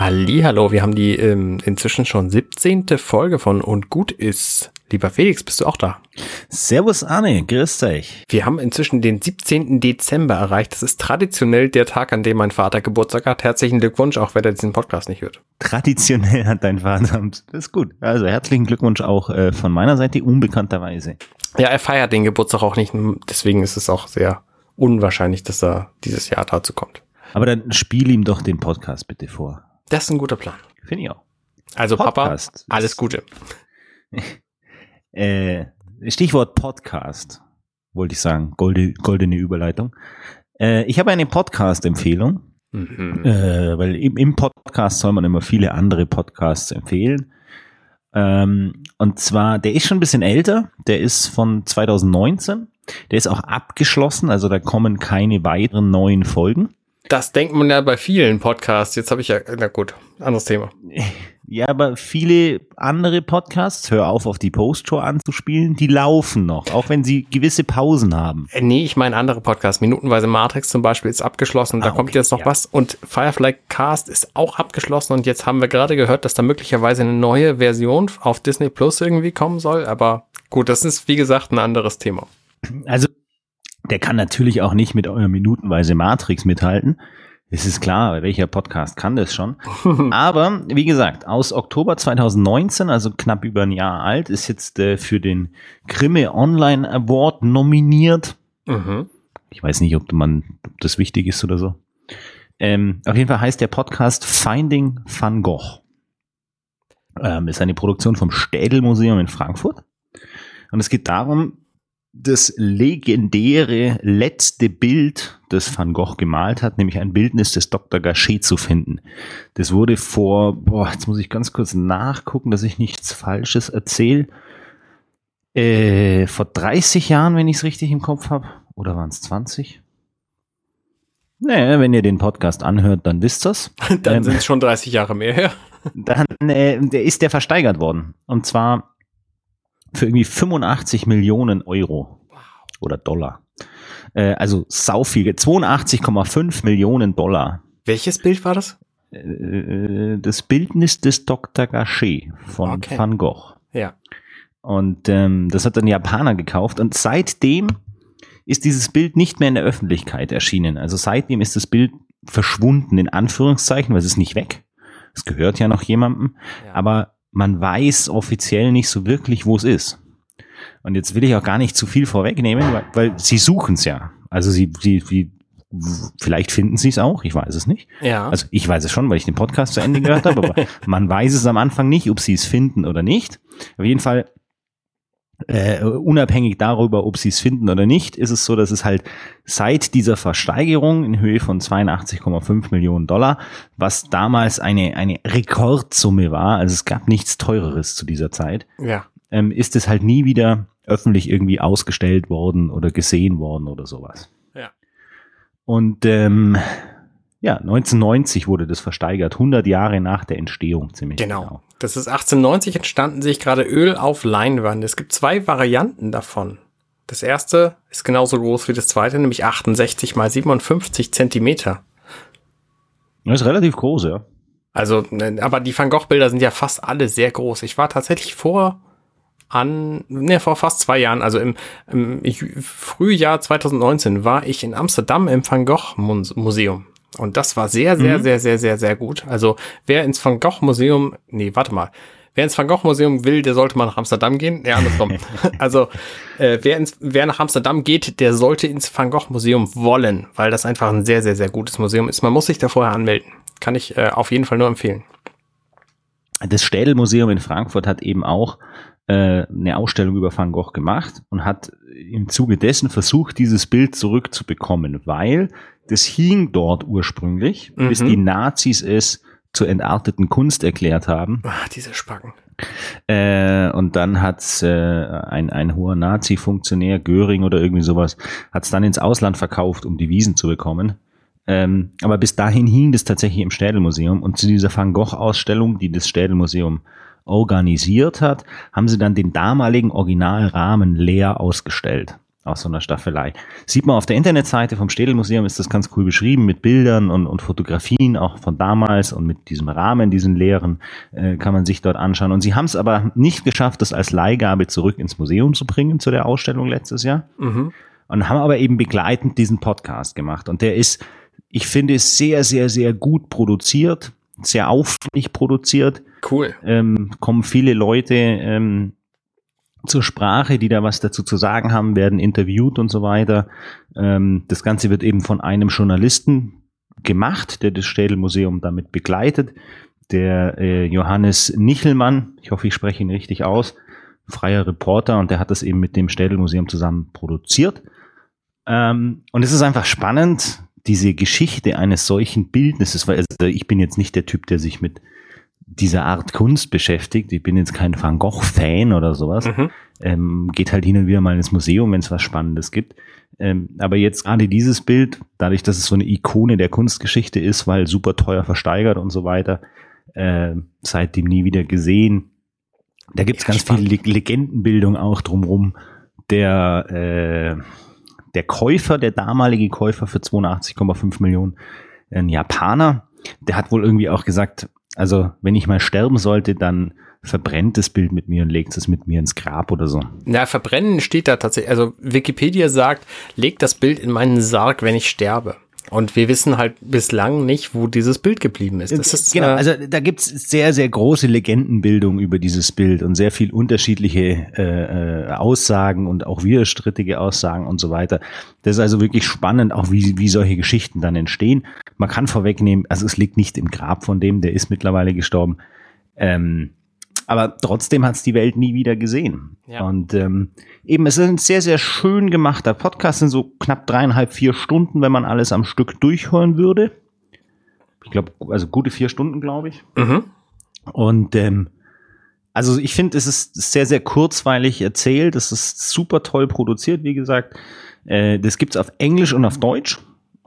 Hallo, wir haben die ähm, inzwischen schon 17. Folge von Und gut ist. Lieber Felix, bist du auch da? Servus Arne, grüß dich. Wir haben inzwischen den 17. Dezember erreicht. Das ist traditionell der Tag, an dem mein Vater Geburtstag hat. Herzlichen Glückwunsch, auch wenn er diesen Podcast nicht hört. Traditionell hat dein Vater, das ist gut. Also herzlichen Glückwunsch auch äh, von meiner Seite, unbekannterweise. Ja, er feiert den Geburtstag auch nicht, deswegen ist es auch sehr unwahrscheinlich, dass er dieses Jahr dazu kommt. Aber dann spiel ihm doch den Podcast bitte vor. Das ist ein guter Plan. Finde ich auch. Also Podcast Papa, alles Gute. äh, Stichwort Podcast, wollte ich sagen, Golde, goldene Überleitung. Äh, ich habe eine Podcast-Empfehlung, mhm. äh, weil im, im, Podcast soll man immer viele andere Podcasts empfehlen. Ähm, und zwar, der ist schon ein bisschen älter, der ist von 2019, der ist auch abgeschlossen, also da kommen keine weiteren neuen Folgen. Das denkt man ja bei vielen Podcasts. Jetzt habe ich ja, na gut, anderes Thema. Ja, aber viele andere Podcasts, hör auf, auf die Postshow anzuspielen, die laufen noch, auch wenn sie gewisse Pausen haben. Äh, nee, ich meine andere Podcasts. Minutenweise Matrix zum Beispiel ist abgeschlossen. Da ah, kommt jetzt noch ja. was. Und Firefly Cast ist auch abgeschlossen. Und jetzt haben wir gerade gehört, dass da möglicherweise eine neue Version auf Disney Plus irgendwie kommen soll. Aber gut, das ist wie gesagt ein anderes Thema. Also der kann natürlich auch nicht mit eurer minutenweise Matrix mithalten. Es ist klar, welcher Podcast kann das schon. Aber wie gesagt, aus Oktober 2019, also knapp über ein Jahr alt, ist jetzt äh, für den Grimme Online Award nominiert. Mhm. Ich weiß nicht, ob, man, ob das wichtig ist oder so. Ähm, auf jeden Fall heißt der Podcast Finding Van Gogh. Ähm, ist eine Produktion vom Städel Museum in Frankfurt. Und es geht darum, das legendäre letzte Bild, das Van Gogh gemalt hat, nämlich ein Bildnis des Dr. Gachet zu finden. Das wurde vor, boah, jetzt muss ich ganz kurz nachgucken, dass ich nichts Falsches erzähle. Äh, vor 30 Jahren, wenn ich es richtig im Kopf habe. Oder waren es 20? Naja, wenn ihr den Podcast anhört, dann wisst ihr's. dann ähm, sind es schon 30 Jahre mehr her. dann äh, ist der versteigert worden. Und zwar für irgendwie 85 Millionen Euro oder Dollar. Äh, also sau viel, 82,5 Millionen Dollar. Welches Bild war das? Äh, das Bildnis des Dr. Gachet von okay. Van Gogh. Ja. Und ähm, das hat ein Japaner gekauft und seitdem ist dieses Bild nicht mehr in der Öffentlichkeit erschienen. Also seitdem ist das Bild verschwunden, in Anführungszeichen, weil es ist nicht weg. Es gehört ja noch jemandem. Ja. Aber man weiß offiziell nicht so wirklich, wo es ist. Und jetzt will ich auch gar nicht zu viel vorwegnehmen, weil, weil sie suchen es ja. Also sie, sie, sie, vielleicht finden sie es auch, ich weiß es nicht. Ja. Also ich weiß es schon, weil ich den Podcast zu Ende gehört habe, aber man weiß es am Anfang nicht, ob sie es finden oder nicht. Auf jeden Fall äh, unabhängig darüber, ob sie es finden oder nicht, ist es so, dass es halt seit dieser Versteigerung in Höhe von 82,5 Millionen Dollar, was damals eine, eine Rekordsumme war, also es gab nichts teureres zu dieser Zeit, ja. ähm, ist es halt nie wieder öffentlich irgendwie ausgestellt worden oder gesehen worden oder sowas. Ja. Und ähm, ja, 1990 wurde das versteigert, 100 Jahre nach der Entstehung ziemlich genau. genau. Das ist 1890 entstanden, sich gerade Öl auf Leinwand. Es gibt zwei Varianten davon. Das erste ist genauso groß wie das zweite, nämlich 68 mal 57 Zentimeter. Das ist relativ groß, ja. Also, ne, aber die Van Gogh-Bilder sind ja fast alle sehr groß. Ich war tatsächlich vor an, ne, vor fast zwei Jahren, also im, im Frühjahr 2019 war ich in Amsterdam im Van Gogh Museum. Und das war sehr, sehr, mhm. sehr, sehr, sehr, sehr gut. Also wer ins Van Gogh Museum, nee, warte mal. Wer ins Van Gogh Museum will, der sollte mal nach Amsterdam gehen. Ja, andersrum. also äh, wer, ins, wer nach Amsterdam geht, der sollte ins Van Gogh Museum wollen, weil das einfach ein sehr, sehr, sehr gutes Museum ist. Man muss sich da vorher anmelden. Kann ich äh, auf jeden Fall nur empfehlen. Das Städelmuseum in Frankfurt hat eben auch äh, eine Ausstellung über Van Gogh gemacht und hat im Zuge dessen versucht, dieses Bild zurückzubekommen, weil das hing dort ursprünglich, mhm. bis die Nazis es zur entarteten Kunst erklärt haben. Ach, diese Spacken. Äh, und dann hat's äh, ein, ein hoher Nazi-Funktionär, Göring oder irgendwie sowas, hat's dann ins Ausland verkauft, um die Wiesen zu bekommen. Ähm, aber bis dahin hing das tatsächlich im Städelmuseum. Und zu dieser Van Gogh-Ausstellung, die das Städelmuseum organisiert hat, haben sie dann den damaligen Originalrahmen leer ausgestellt. aus so einer Staffelei. Sieht man auf der Internetseite vom Städelmuseum, ist das ganz cool beschrieben mit Bildern und, und Fotografien auch von damals und mit diesem Rahmen, diesen leeren, äh, kann man sich dort anschauen. Und sie haben es aber nicht geschafft, das als Leihgabe zurück ins Museum zu bringen zu der Ausstellung letztes Jahr. Mhm. Und haben aber eben begleitend diesen Podcast gemacht. Und der ist, ich finde, sehr, sehr, sehr gut produziert, sehr aufwendig produziert. Cool. Ähm, kommen viele Leute ähm, zur Sprache, die da was dazu zu sagen haben, werden interviewt und so weiter. Ähm, das Ganze wird eben von einem Journalisten gemacht, der das Städelmuseum damit begleitet. Der äh, Johannes Nichelmann, ich hoffe, ich spreche ihn richtig aus, freier Reporter und der hat das eben mit dem Städelmuseum zusammen produziert. Ähm, und es ist einfach spannend, diese Geschichte eines solchen Bildnisses, weil also ich bin jetzt nicht der Typ, der sich mit dieser Art Kunst beschäftigt. Ich bin jetzt kein Van Gogh-Fan oder sowas. Mhm. Ähm, geht halt hin und wieder mal ins Museum, wenn es was Spannendes gibt. Ähm, aber jetzt gerade dieses Bild, dadurch, dass es so eine Ikone der Kunstgeschichte ist, weil super teuer versteigert und so weiter, äh, seitdem nie wieder gesehen. Da gibt's ja, ganz spannend. viel Legendenbildung auch drumrum. Der, äh, der Käufer, der damalige Käufer für 82,5 Millionen, ein Japaner, der hat wohl irgendwie auch gesagt, also, wenn ich mal sterben sollte, dann verbrennt das Bild mit mir und legt es mit mir ins Grab oder so. Na, verbrennen steht da tatsächlich. Also, Wikipedia sagt, legt das Bild in meinen Sarg, wenn ich sterbe. Und wir wissen halt bislang nicht, wo dieses Bild geblieben ist. Das ist genau, äh, also da gibt's sehr, sehr große Legendenbildung über dieses Bild und sehr viel unterschiedliche äh, äh, Aussagen und auch widerstrittige Aussagen und so weiter. Das ist also wirklich spannend, auch wie, wie solche Geschichten dann entstehen. Man kann vorwegnehmen, also es liegt nicht im Grab von dem, der ist mittlerweile gestorben. Ähm, aber trotzdem hat es die Welt nie wieder gesehen. Ja. Und ähm, eben, es ist ein sehr, sehr schön gemachter Podcast, sind so knapp dreieinhalb, vier Stunden, wenn man alles am Stück durchhören würde. Ich glaube, also gute vier Stunden, glaube ich. Mhm. Und ähm, also ich finde, es ist sehr, sehr kurzweilig erzählt. Es ist super toll produziert, wie gesagt. Äh, das gibt's auf Englisch und auf Deutsch.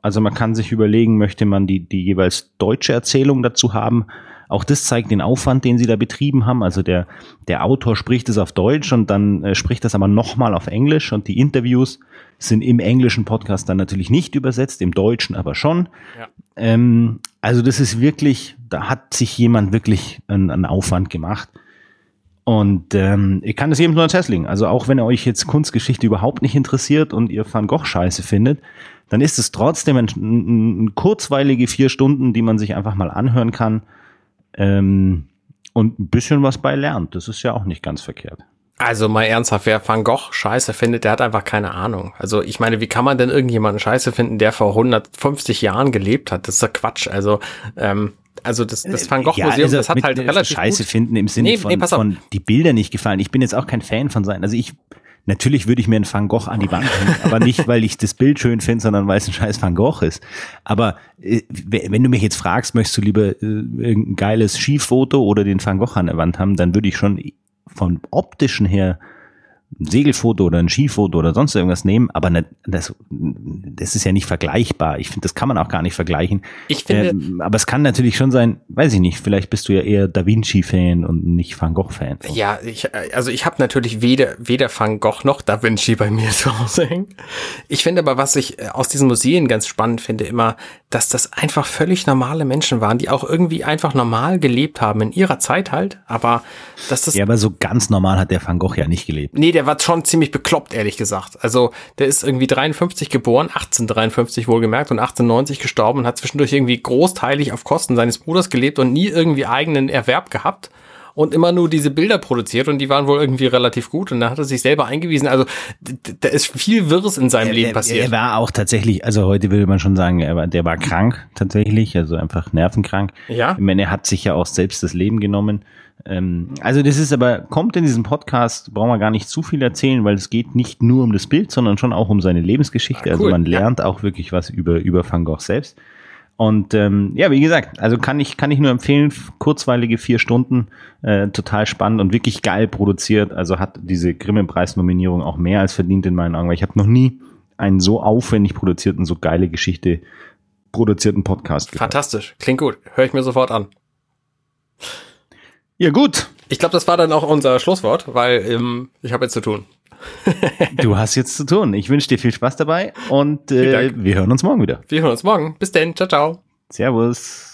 Also man kann sich überlegen, möchte man die, die jeweils deutsche Erzählung dazu haben auch das zeigt den Aufwand, den sie da betrieben haben. Also der, der Autor spricht es auf Deutsch und dann äh, spricht das aber nochmal auf Englisch und die Interviews sind im englischen Podcast dann natürlich nicht übersetzt, im deutschen aber schon. Ja. Ähm, also das ist wirklich, da hat sich jemand wirklich einen, einen Aufwand gemacht. Und ähm, ich kann das jedem nur ans Herz legen. Also auch wenn euch jetzt Kunstgeschichte überhaupt nicht interessiert und ihr Van Gogh scheiße findet, dann ist es trotzdem ein, ein, ein kurzweilige vier Stunden, die man sich einfach mal anhören kann ähm, und ein bisschen was bei lernt. Das ist ja auch nicht ganz verkehrt. Also mal ernsthaft, wer Van Gogh scheiße findet, der hat einfach keine Ahnung. Also ich meine, wie kann man denn irgendjemanden scheiße finden, der vor 150 Jahren gelebt hat? Das ist ja Quatsch. Also ähm, also das, das Van Gogh Museum, ja, also das hat halt relativ Scheiße gut. finden im Sinne nee, von, nee, von die Bilder nicht gefallen. Ich bin jetzt auch kein Fan von sein. Also ich Natürlich würde ich mir einen Van Gogh an die Wand hängen, aber nicht, weil ich das Bild schön finde, sondern weil es ein scheiß Van Gogh ist. Aber äh, wenn du mich jetzt fragst, möchtest du lieber äh, ein geiles Skifoto oder den Van Gogh an der Wand haben, dann würde ich schon von optischen her ein Segelfoto oder ein Skifoto oder sonst irgendwas nehmen, aber ne, das, das ist ja nicht vergleichbar. Ich finde, das kann man auch gar nicht vergleichen. Ich finde, ähm, aber es kann natürlich schon sein, weiß ich nicht, vielleicht bist du ja eher Da Vinci-Fan und nicht Van Gogh-Fan. Ja, ich, also ich habe natürlich weder, weder Van Gogh noch Da Vinci bei mir zu Hause hängen. Ich finde aber, was ich äh, aus diesen Museen ganz spannend finde, immer, dass das einfach völlig normale Menschen waren, die auch irgendwie einfach normal gelebt haben in ihrer Zeit halt, aber dass das. Ja, aber so ganz normal hat der Van Gogh ja nicht gelebt. Nee, der war schon ziemlich bekloppt, ehrlich gesagt. Also, der ist irgendwie 53 geboren, 1853 wohlgemerkt und 1890 gestorben und hat zwischendurch irgendwie großteilig auf Kosten seines Bruders gelebt und nie irgendwie eigenen Erwerb gehabt und immer nur diese Bilder produziert und die waren wohl irgendwie relativ gut und dann hat er sich selber eingewiesen. Also da ist viel Wirres in seinem er, Leben passiert. Er war auch tatsächlich, also heute würde man schon sagen, er war, der war krank tatsächlich, also einfach nervenkrank. Ja. Ich meine, er hat sich ja auch selbst das Leben genommen. Ähm, also das ist aber, kommt in diesem Podcast, brauchen wir gar nicht zu viel erzählen, weil es geht nicht nur um das Bild, sondern schon auch um seine Lebensgeschichte. Ah, also cool. Also man lernt ja. auch wirklich was über, über Van Gogh selbst. Und ähm, ja, wie gesagt, also kann ich, kann ich nur empfehlen, kurzweilige vier Stunden, äh, total spannend und wirklich geil produziert. Also hat diese Grimme-Preis-Nominierung auch mehr als verdient in meinen Augen, weil ich habe noch nie einen so aufwendig produzierten, so geile Geschichte produzierten Podcast gehört. Fantastisch, klingt gut, höre ich mir sofort an. Ja, gut. Ich glaube, das war dann auch unser Schlusswort, weil ähm, ich habe jetzt zu tun. du hast jetzt zu tun. Ich wünsche dir viel Spaß dabei und äh, wir hören uns morgen wieder. Wir hören uns morgen. Bis denn. Ciao, ciao. Servus.